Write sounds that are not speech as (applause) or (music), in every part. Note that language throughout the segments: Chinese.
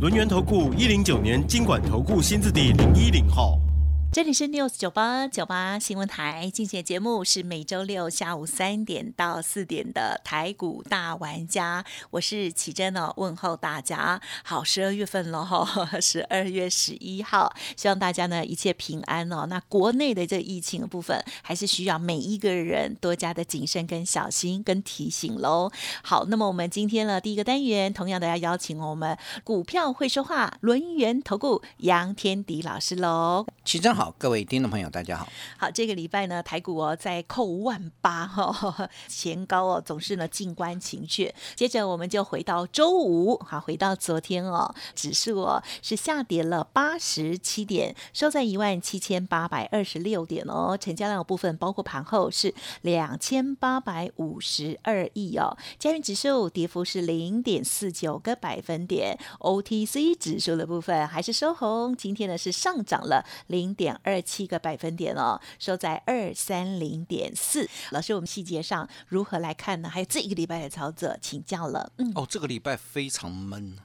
轮源投顾一零九年经管投顾新字第零一零号。这里是 News 九八九八新闻台，进行节目是每周六下午三点到四点的台股大玩家，我是启珍哦，问候大家。好，十二月份了哈，(laughs) 十二月十一号，希望大家呢一切平安哦。那国内的这疫情的部分，还是需要每一个人多加的谨慎跟小心跟提醒喽。好，那么我们今天呢第一个单元，同样的要邀请我们股票会说话轮源投顾杨天迪老师喽。齐真好，好各位听众朋友，大家好。好，这个礼拜呢，台股哦在扣万八哈，(laughs) 前高哦总是呢静观情绪。接着我们就回到周五，好，回到昨天哦，指数哦是下跌了八十七点，收在一万七千八百二十六点哦。成交量的部分包括盘后是两千八百五十二亿哦。加元指数跌幅是零点四九个百分点，OTC 指数的部分还是收红，今天呢是上涨了。零点二七个百分点哦，收在二三零点四。老师，我们细节上如何来看呢？还有这一个礼拜的操作，请教了。嗯，哦，这个礼拜非常闷，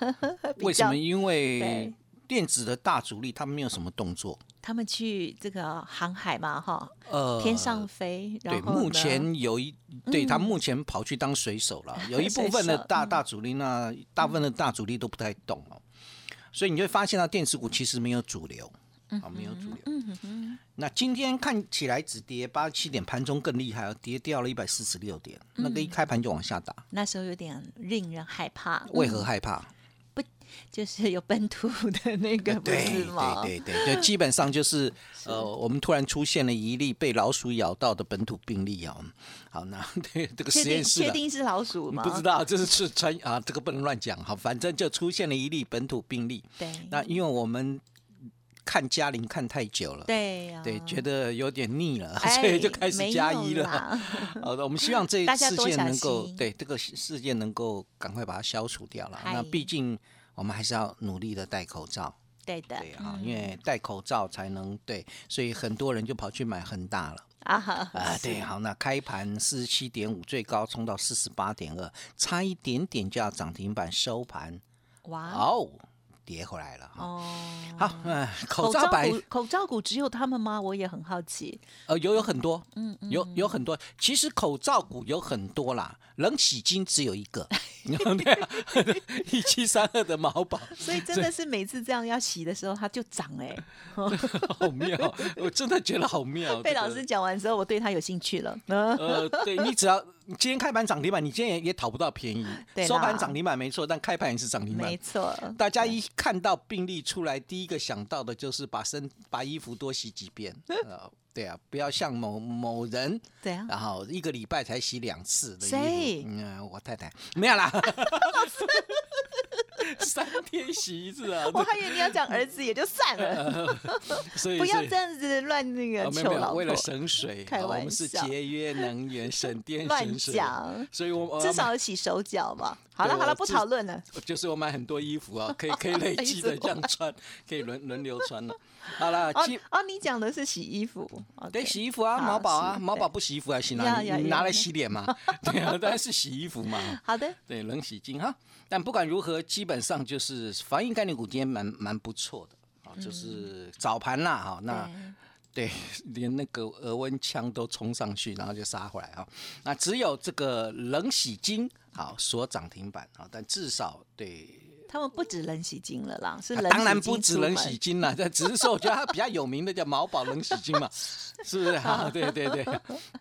(laughs) 为什么？因为 (laughs) 电子的大主力他们没有什么动作，他们去这个航海嘛，哈，呃，天上飞。对，目前有一，对他目前跑去当水手了。(laughs) 有一部分的大大主力，那大部分的大主力都不太动哦，所以你会发现到电子股其实没有主流。好，没有主流。嗯哼那今天看起来只跌八十七点，盘中更厉害，跌掉了一百四十六点。那个一开盘就往下打，那时候有点令人害怕。为何害怕？不，就是有本土的那个，不是吗？对对对，就基本上就是呃，我们突然出现了一例被老鼠咬到的本土病例啊。好，那 (laughs) 对这个实验室确定是老鼠吗？不知道，这是是传啊，这个不能乱讲。好，反正就出现了一例本土病例。对，那因为我们。看嘉玲看太久了，对对，觉得有点腻了，所以就开始加一了。(laughs) 好的，我们希望这事件能够对这个事件能够赶快把它消除掉了。那毕竟我们还是要努力的戴口罩，对的，对啊，因为戴口罩才能对，所以很多人就跑去买恒大了。啊啊，对，好，那开盘四十七点五，最高冲到四十八点二，差一点点就要涨停板收盘，哇哦。跌回来了哦，好，嗯，口罩股，口罩股只有他们吗？我也很好奇。呃，有有很多，嗯，有有很多。其实口罩股有很多啦，冷洗金只有一个，(laughs) 一七三二的毛宝。所以真的是每次这样要洗的时候，它就涨哎，(laughs) 好妙！我真的觉得好妙。(laughs) 被老师讲完之后，我对他有兴趣了。呃，对你只要。今天开盘涨停板，你今天也也讨不到便宜。(laughs) 收盘涨停板没错，但开盘也是涨停板。没错。大家一看到病例出来，第一个想到的就是把身把衣服多洗几遍。(laughs) 呃，对啊，不要像某某人。对啊。然后一个礼拜才洗两次的衣服。嗯，我太太没有啦。(laughs) (laughs) 三天洗一次啊！(laughs) 我还以为你要讲儿子也就算了，(laughs) 所以不要这样子乱那个求老为了省水，我们是节约能源、省电、省水。所以我至少洗手脚嘛。好了好了，不讨论了。就是我买很多衣服啊，可以可以累积的这样穿，可以轮轮流穿了。(laughs) 好了，哦，你讲的是洗衣服，对，洗衣服啊，毛宝啊，毛宝不洗衣服还洗哪？你拿来洗脸吗？(laughs) 对啊，当然是洗衣服嘛。好的，对，冷洗精哈。但不管如何，基本上就是防疫概念股今天蛮蛮不错的啊，就是早盘啦哈，那对，连那个额温枪都冲上去，然后就杀回来啊。那只有这个冷洗精好锁涨停板啊，但至少对。(laughs) 他们不止冷洗精了啦，是当然不止冷洗精了，(laughs) 这只是说我觉得它比较有名的叫毛宝冷洗精嘛，(laughs) 是不是？啊，对对对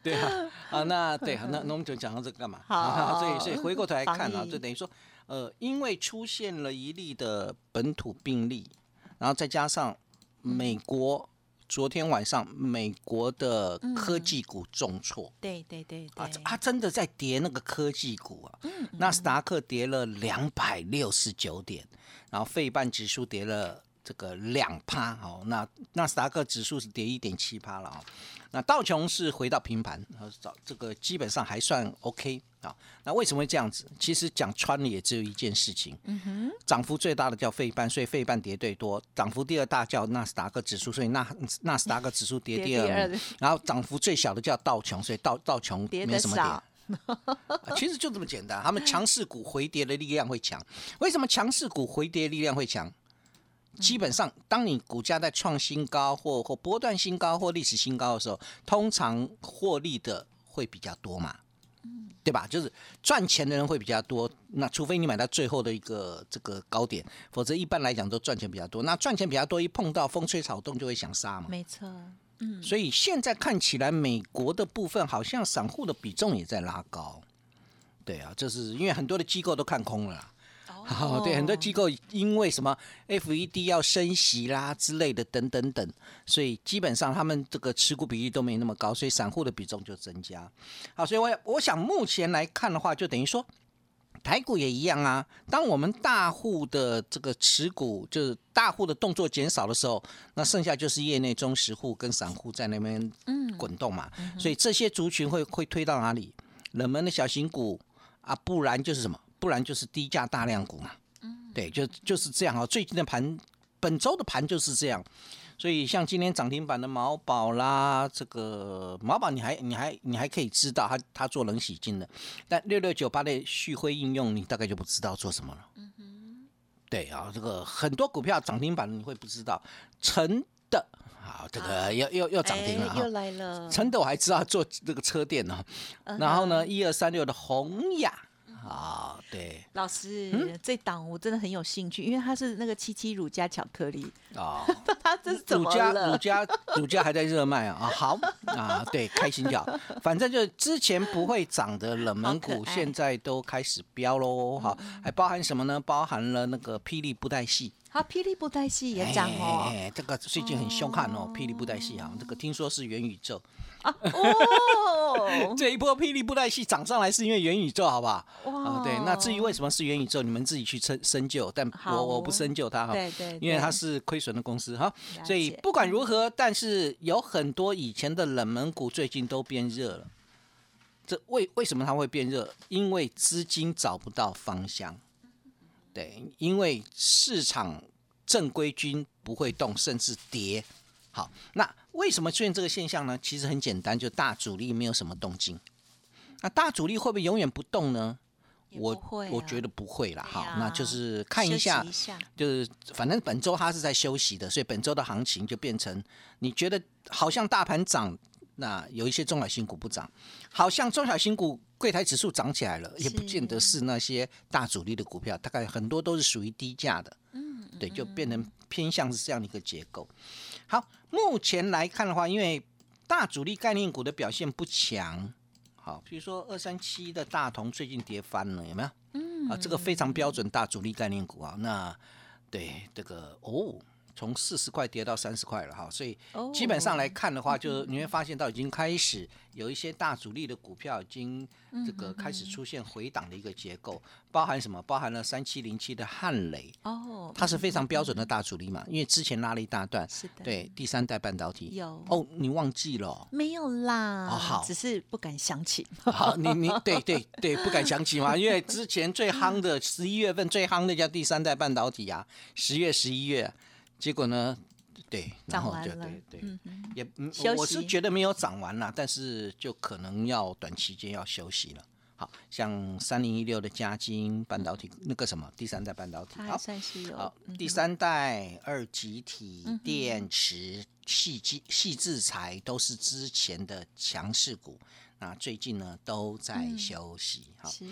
对啊啊，那对，那那我们就讲到这个干嘛？好，所以所以回过头来看啊，就等于说，呃，因为出现了一例的本土病例，然后再加上美国昨天晚上美国的科技股重挫。对对对啊对，，它真的在跌那个科技股啊，纳斯达克跌了两百六十九点，然后费半指数跌了这个两趴，哦，那纳斯达克指数是跌一点七趴了啊、那道琼是回到平盘，然后找这个基本上还算 OK 啊。那为什么会这样子？其实讲穿了也只有一件事情，嗯哼，涨幅最大的叫费半，所以费半跌最多；涨幅第二大叫纳斯达克指数，所以纳纳斯达克指数跌第 (laughs) 二跌第二。(laughs) 然后涨幅最小的叫道琼，所以道道琼跌的没什么跌。其实就这么简单，他们强势股回跌的力量会强。为什么强势股回跌力量会强？基本上，当你股价在创新高或或波段新高或历史新高的时候，通常获利的会比较多嘛，对吧？就是赚钱的人会比较多。那除非你买到最后的一个这个高点，否则一般来讲都赚钱比较多。那赚钱比较多，一碰到风吹草动就会想杀嘛。没错，嗯所以现在看起来，美国的部分好像散户的比重也在拉高。对啊，这是因为很多的机构都看空了啦。哦，对，很多机构因为什么 FED 要升息啦之类的等等等，所以基本上他们这个持股比例都没那么高，所以散户的比重就增加。好，所以我我想目前来看的话，就等于说台股也一样啊。当我们大户的这个持股就是大户的动作减少的时候，那剩下就是业内中实户跟散户在那边滚动嘛。所以这些族群会会推到哪里？冷门的小型股啊，不然就是什么？不然就是低价大量股嘛。嗯对，就就是这样啊。最近的盘，本周的盘就是这样。所以像今天涨停板的毛宝啦，这个毛宝你还你还你还可以知道它它做冷洗金的，但六六九八的旭辉应用你大概就不知道做什么了。嗯对啊，这个很多股票涨停板你会不知道，成的好这个又又又涨停了哈哎又。来了，成的我还知道做这个车店呢、然后呢，一二三六的宏雅啊，对老师，嗯这档我真的很有兴趣，因为它是那个七七乳加巧克力，哦，(laughs) 它这是怎么乳加乳？加乳加还在热卖啊，(laughs) 啊好啊，对，开心就好，反正就是之前不会涨的冷门股，现在都开始飙喽，好，还包含什么呢？包含了那个霹雳布袋戏。它霹雳布袋戏也涨哦，哎，这个最近很凶悍哦，霹雳布袋戏啊，这个听说是元宇宙，哦，(laughs) 这一波霹雳布袋戏涨上来是因为元宇宙，好不好？哇。啊，对，那至于为什么是元宇宙，你们自己去深深究，但我我不深究它哈，对对因为它是亏损的公司哈，所以不管如何，但是有很多以前的冷门股最近都变热了。这为为什么它会变热？因为资金找不到方向，对，因为市场正规军不会动，甚至跌。好，那为什么出现这个现象呢？其实很简单，就大主力没有什么动静。那大主力会不会永远不动呢？我我觉得不会啦。好，啊那就是看一下，一下就是反正本周它是在休息的，所以本周的行情就变成你觉得好像大盘涨，那有一些中小新股不涨，好像中小新股柜台指数涨起来了，也不见得是那些大主力的股票，大概很多都是属于低价的，嗯，对，就变成偏向是这样的一个结构。好，目前来看的话，因为大主力概念股的表现不强，好，比如说二三七的大同最近跌翻了，有没有？嗯，啊，这个非常标准大主力概念股啊。那对这个哦，从四十块跌到三十块了哈，所以哦基本上来看的话，就你会发现到已经开始有一些大主力的股票已经这个开始出现回档的一个结构，包含什么？包含了三七零七的汉雷，哦，它是非常标准的大主力嘛，因为之前拉了一大段，是的对第三代半导体有哦，你忘记了哦、没有啦，哦好只是不敢想起。(laughs) 好，你你 (laughs) 对对对，不敢想起嘛，因为之前最夯的十一月份最夯的叫第三代半导体啊，十月十一月，结果呢，对，然后就涨完了。对对，也嗯我是息觉得没有涨完啦，但是就可能要短期间要休息了。好像三零一六的嘉金半导体那个什么第三代半导体，好，算是有好，嗯第三代二极体、电池、细基、细制材都是之前的强势股，那最近呢都在休息。好，是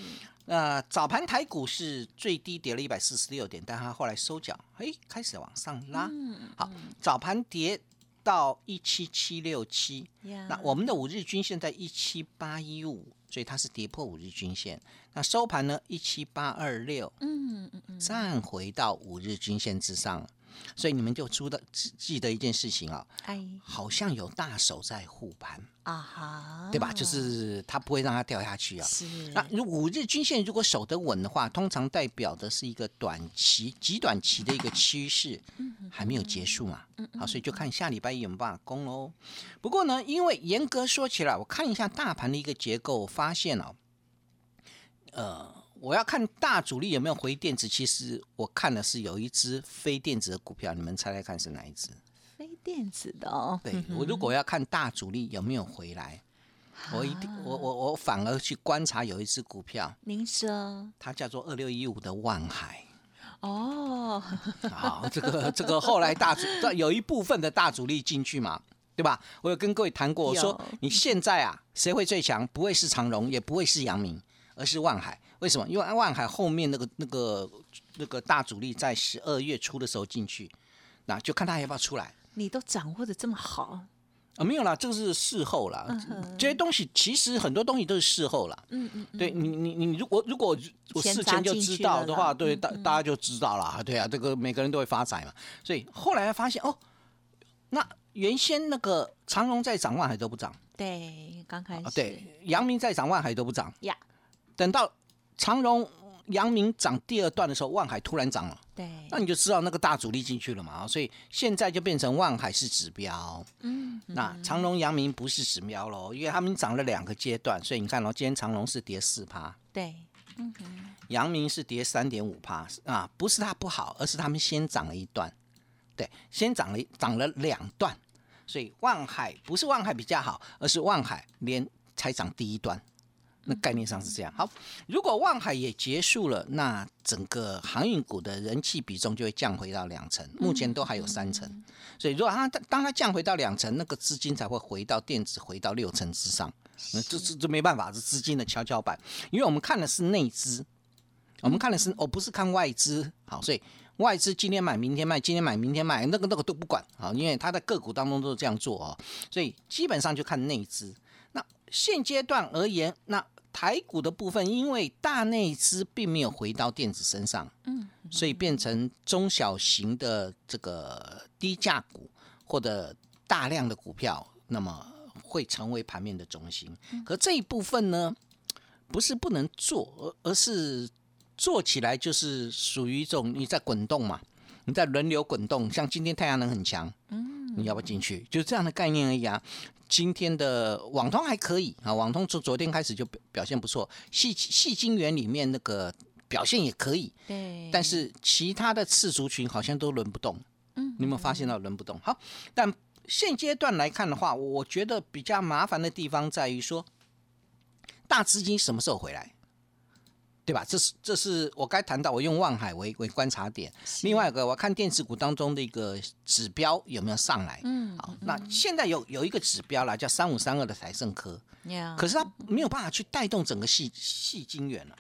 那早盘台股是最低跌了一百四十六点，但它后来收脚，哎，开始往上拉。嗯好，早盘跌到一七七六七，那我们的五日均线在一七八一五，所以它是跌破五日均线。那收盘呢一七八二六，嗯嗯嗯，站回到五日均线之上。所以你们就出的记得一件事情啊，哎好像有大手在护盘，啊哈，对吧？就是它不会让它掉下去啊。是那如五日均线如果守得稳的话，通常代表的是一个短期、极短期的一个趋势，还没有结束嘛。好，所以就看下礼拜一有没有办法攻喽。不过呢，因为严格说起来，我看一下大盘的一个结构，发现哦，呃，我要看大主力有没有回电子，其实我看的是有一只非电子的股票，你们猜猜看是哪一只？非电子的哦，对我如果要看大主力有没有回来，我一定我我我反而去观察有一只股票，您说它叫做二六一五的万海。哦，好，这个这个后来大主有一部分的大主力进去嘛，对吧？我有跟各位谈过，我说你现在啊，谁会最强？不会是长荣，也不会是阳明，而是万海。为什么？因为万海后面那个那个那个大主力在十二月初的时候进去，那就看他要不要出来。你都掌握的这么好，啊，没有啦，这个是事后啦。这些东西其实很多东西都是事后啦。嗯嗯嗯，对你，你你如果如果我事前就知道的话，对大大家就知道了。对啊，这个每个人都会发财嘛。所以后来发现哦，那原先那个长荣在涨，万海都不涨对，刚开始啊，对，阳明在涨，万海都不涨。呀，等到长荣、阳明涨第二段的时候，万海突然涨了，对，那你就知道那个大主力进去了嘛。啊所以现在就变成万海是指标。嗯，那长荣、阳明不是指标喽，因为他们涨了两个阶段，所以你看哦，今天长荣是跌四趴，对，阳明是跌三点五趴啊，不是它不好，而是他们先涨了一段，对，先涨了涨了两段，所以万海不是万海比较好，而是万海连才涨第一段，那概念上是这样。好，如果望海也结束了，那整个航运股的人气比重就会降回到两成，目前都还有三成，所以如果它当它降回到两成，那个资金才会回到电子回到六成之上。那这这这没办法，是资金的跷跷板，因为我们看的是内资，我们看的是，我不是看外资，好，所以外资今天买，明天卖，今天买，明天卖，那个那个都不管，好，因为它在个股当中都是这样做哦，所以基本上就看内资。那现阶段而言，那台股的部分，因为大内资并没有回到电子身上，嗯，所以变成中小型的这个低价股或者大量的股票，那么会成为盘面的中心。可这一部分呢，不是不能做，而而是做起来就是属于一种你在滚动嘛，你在轮流滚动。像今天太阳能很强，嗯，你要不要进去？就这样的概念而已啊。今天的网通还可以啊，网通从昨天开始就表表现不错，细细晶圆里面那个表现也可以，对，但是其他的次族群好像都轮不动。嗯，你有没有发现到轮不动？好，但现阶段来看的话，我觉得比较麻烦的地方在于说，大资金什么时候回来？对吧？这是这是我该谈到，我用望海为为观察点。另外一个，我看电子股当中的一个指标有没有上来。嗯，好，那现在有有一个指标啦，叫三五三二的台盛科，呀，可是它没有办法去带动整个细细晶圆了。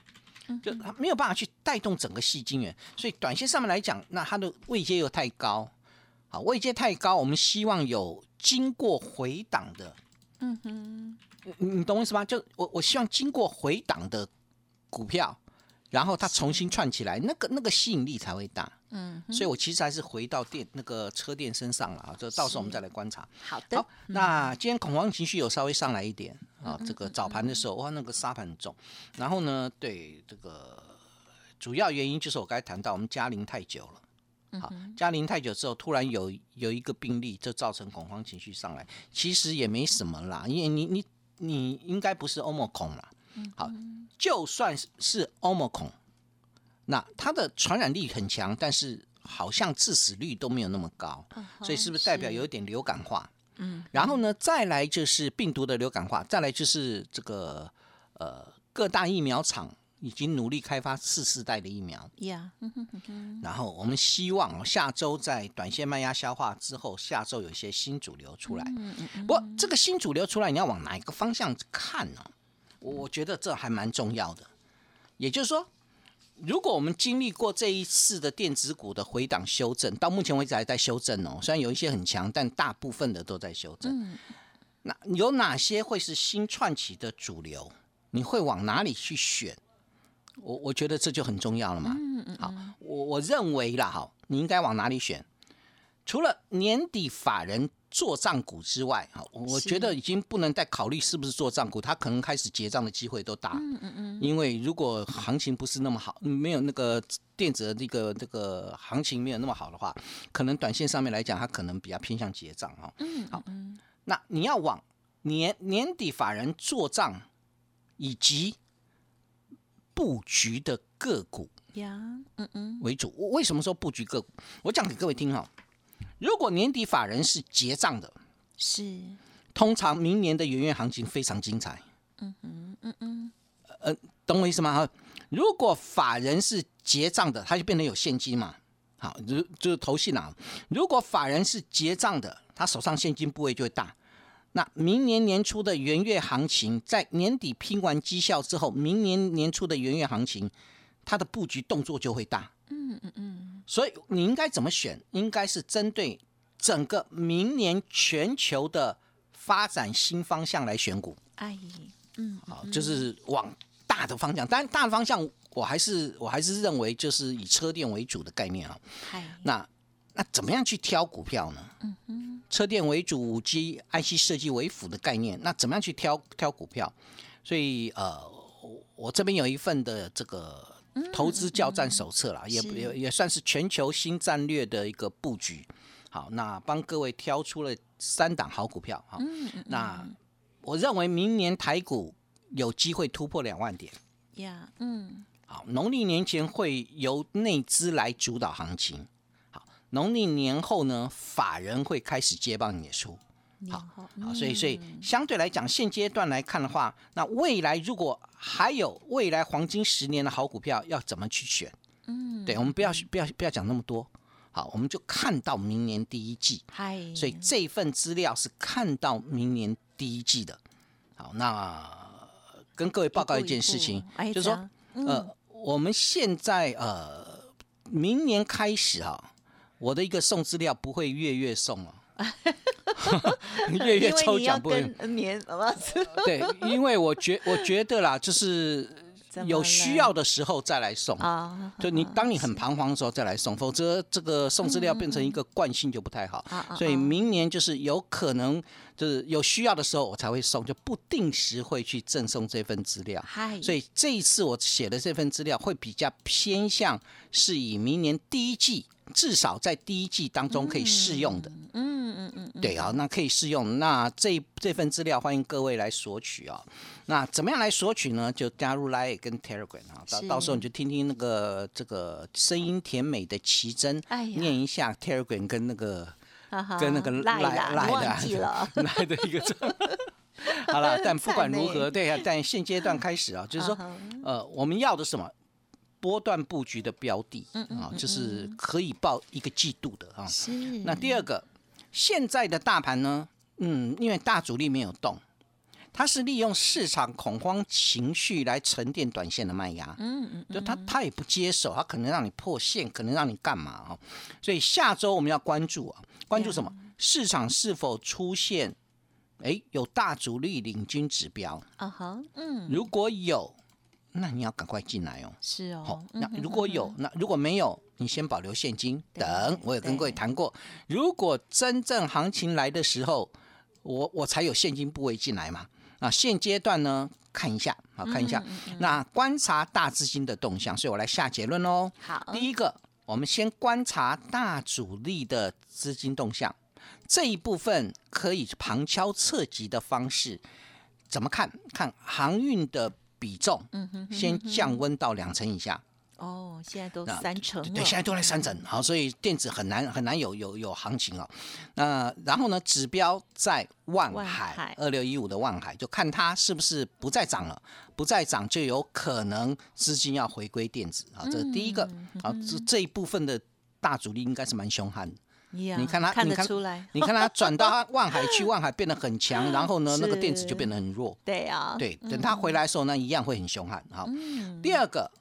就它没有办法去带动整个细晶圆，所以短线上面来讲，那它的位阶又太高，好，位阶太高，我们希望有经过回档的，嗯哼，你你懂我意思吗？就我我希望经过回档的股票，然后它重新串起来，那个那个吸引力才会大。嗯，所以我其实还是回到电那个车电身上了啊，这到时候我们再来观察。好的好，，那今天恐慌情绪有稍微上来一点啊，这个早盘的时候哇，那个沙盘很重。然后呢，对这个主要原因就是我刚才谈到，我们加零太久了。好，加零太久之后，突然有有一个病例，就造成恐慌情绪上来。其实也没什么啦，因为你你你应该不是欧盟恐啦。好，就算是是欧姆孔，那它的传染力很强，但是好像致死率都没有那么高，所以是不是代表有一点流感化？嗯，然后呢，再来就是病毒的流感化，再来就是这个呃各大疫苗厂已经努力开发次世代的疫苗，呀，(laughs) 然后我们希望哦下周在短线卖压消化之后，下周有一些新主流出来。嗯嗯嗯，不过这个新主流出来，你要往哪一个方向看呢、我我觉得这还蛮重要的。也就是说，如果我们经历过这一次的电子股的回档修正，到目前为止还在修正哦，虽然有一些很强，但大部分的都在修正。那有哪些会是新串起的主流？你会往哪里去选？我我觉得这就很重要了嘛。嗯嗯好，我我认为啦，哈，你应该往哪里选？除了年底法人做账股之外，哈，我觉得已经不能再考虑是不是做账股，它可能开始结账的机会都大。嗯嗯嗯。因为如果行情不是那么好，没有那个电子的这个这个行情没有那么好的话，可能短线上面来讲，它可能比较偏向结账哈。嗯。好，那你要往年年底法人做账以及布局的个股呀，嗯嗯，为主。我为什么说布局个股？我讲给各位听哈。如果年底法人是结账的，是，通常明年的元月行情非常精彩。嗯嗯嗯嗯，呃，懂我意思吗？哈，如果法人是结账的，它就变成有现金嘛。好，如就是投信啊。如果法人是结账的，他手上现金部位就会大。那明年年初的元月行情，在年底拼完绩效之后，明年年初的元月行情，它的布局动作就会大。嗯嗯嗯，所以你应该怎么选？应该是针对整个明年全球的发展新方向来选股。哎，嗯，好，就是往大的方向。当然，大的方向我还是我还是认为就是以车电为主的概念啊。嗨，那那怎么样去挑股票呢？嗯哼，车电为主，五 G IC 设计为辅的概念。那怎么样去挑挑股票？所以呃，我我这边有一份的这个投资教战手册啦，也也也算是全球新战略的一个布局。好，那帮各位挑出了三档好股票哈。那我认为明年台股有机会突破两万点。呀，嗯，好，农历年前会由内资来主导行情。好，农历年后呢，法人会开始接棒演出。年后，好，所以所以嗯相对来讲，现阶段来看的话，那未来如果还有未来黄金十年的好股票，要怎么去选？嗯，对，我们不要不要不要讲那么多。好，我们就看到明年第一季。嗨，所以这份资料是看到明年第一季的。好，那跟各位报告一件事情，哎就是说，嗯呃，我们现在呃，明年开始啊，我的一个送资料不会月月送哦，(laughs) 月月抽奖不会。跟年什么？对，因为我觉我觉得啦，就是有需要的时候再来送。啊，就你当你很彷徨的时候再来送，否则这个送资料变成一个惯性就不太好。所以明年就是有可能就是有需要的时候我才会送，就不定时会去赠送这份资料。嗨，所以这一次我写的这份资料会比较偏向是以明年第一季，至少在第一季当中可以适用的。嗯嗯嗯嗯，对啊，那可以试用。那这这份资料欢迎各位来索取啊。那怎么样来索取呢？就加入 Line 跟 Telegram 啊，到到时候你就听听那个这个声音甜美的奇珍哎念一下 Telegram 跟那个跟那个赖啦赖你忘记的了，(laughs) 来的一个字。(laughs) 好了，(laughs) 但不管如何，对啊，但现阶段开始啊，就是说呃，我们要的是什么？波段布局的标的啊，嗯就是可以报一个季度的啊。是那第二个，现在的大盘呢，嗯，因为大主力没有动，它是利用市场恐慌情绪来沉淀短线的卖压。嗯嗯就它它也不接手，它可能让你破线，可能让你干嘛啊？所以下周我们要关注啊，关注什么？市场是否出现哎有大主力领军指标？啊哈，嗯，如果有，那你要赶快进来哦。是好哦，，那如果有，那如果没有，你先保留现金等。我有跟各位谈过，如果真正行情来的时候，我我才有现金部位进来嘛。啊，现阶段呢，看一下，好看一下，嗯那观察大资金的动向，所以我来下结论喽。好，第一个，我们先观察大主力的资金动向，这一部分可以旁敲侧击的方式，怎么看？看航运的比重，嗯哼哼先降温到两成以下。哦，现在都三成了，对，现在都在三成，好，所以电子很难很难有有有行情哦。那然后呢，指标在万万海海二六一五的万海，就看它是不是不再涨了，不再涨就有可能资金要回归电子啊。这是第一个，嗯好，这这一部分的大主力应该是蛮凶悍的。呀你看它看你看得出来，你看它转到 (laughs) 万海去，万海变得很强，然后呢，那个电子就变得很弱。对啊，对，等它回来的时候呢，一样会很凶悍。好，嗯，第二个，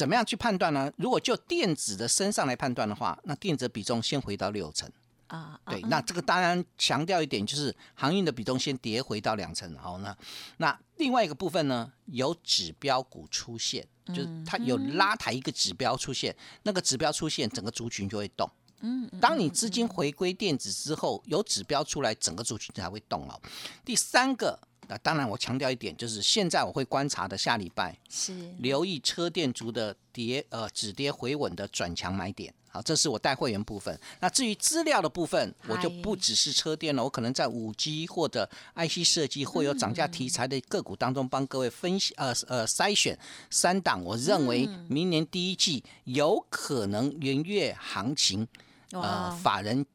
怎么样去判断呢？如果就电子的身上来判断的话，那电子比重先回到六成。啊，对，啊那这个当然强调一点，就是航运的比重先跌回到两成。好，那那另外一个部分呢，有指标股出现，就是它有拉抬一个指标出现，那个指标出现，整个族群就会动。嗯，嗯当你资金回归电子之后，有指标出来，整个族群才会动哦。第三个，那当然我强调一点，就是现在我会观察的下礼拜，是留意车电族的跌呃止跌回稳的转强买点。好，这是我带会员部分。那至于资料的部分，我就不只是车电了，我可能在五 G 或者 IC 设计或有涨价题材的个股当中，帮各位分析呃呃筛选三档，我认为明年第一季有可能元月行情呃法人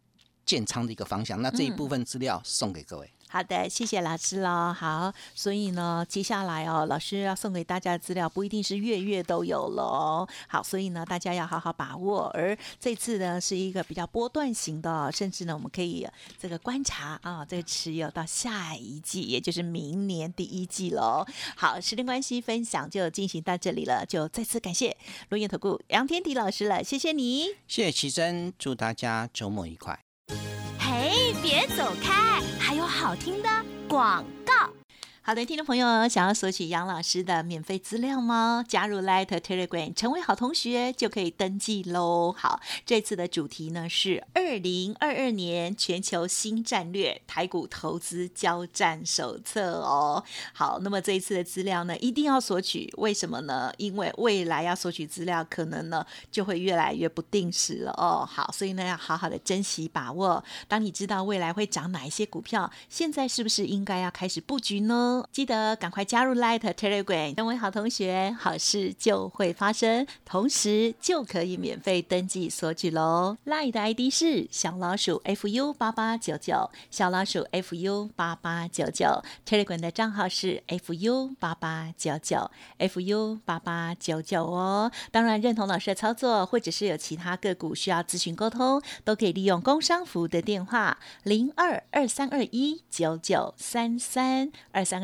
建仓的一个方向。那这一部分资料送给各位。好的，谢谢老师喽。好，所以呢，接下来哦，老师要送给大家的资料不一定是月月都有喽。好，所以呢，大家要好好把握。而这次呢，是一个比较波段型的，甚至呢，我们可以这个观察啊，这个持有到下一季，也就是明年第一季喽。好，时间关系，分享就进行到这里了，就再次感谢罗燕投顾杨天迪老师了，谢谢你。谢谢奇珍，祝大家周末愉快。别走开，还有好听的广告。好的，听众朋友，想要索取杨老师的免费资料吗？加入 Light Telegram 成为好同学就可以登记喽。好，这次的主题呢是二零二二年全球新战略台股投资交战手册哦。好，那么这一次的资料呢，一定要索取，为什么呢？因为未来要索取资料，可能呢就会越来越不定时了哦。好，所以呢要好好的珍惜把握。当你知道未来会涨哪一些股票，现在是不是应该要开始布局呢？记得赶快加入 Light Telegram，成为好同学，好事就会发生，同时就可以免费登记索取喽。Light 的 ID 是小老鼠 fu 八八九九，小老鼠 fu 八八九九，Telegram 的账号是 fu 八八九九，fu 八八九九哦。当然，认同老师的操作，或者是有其他个股需要咨询沟通，都可以利用工商服务的电话零二二三二一九九三三二三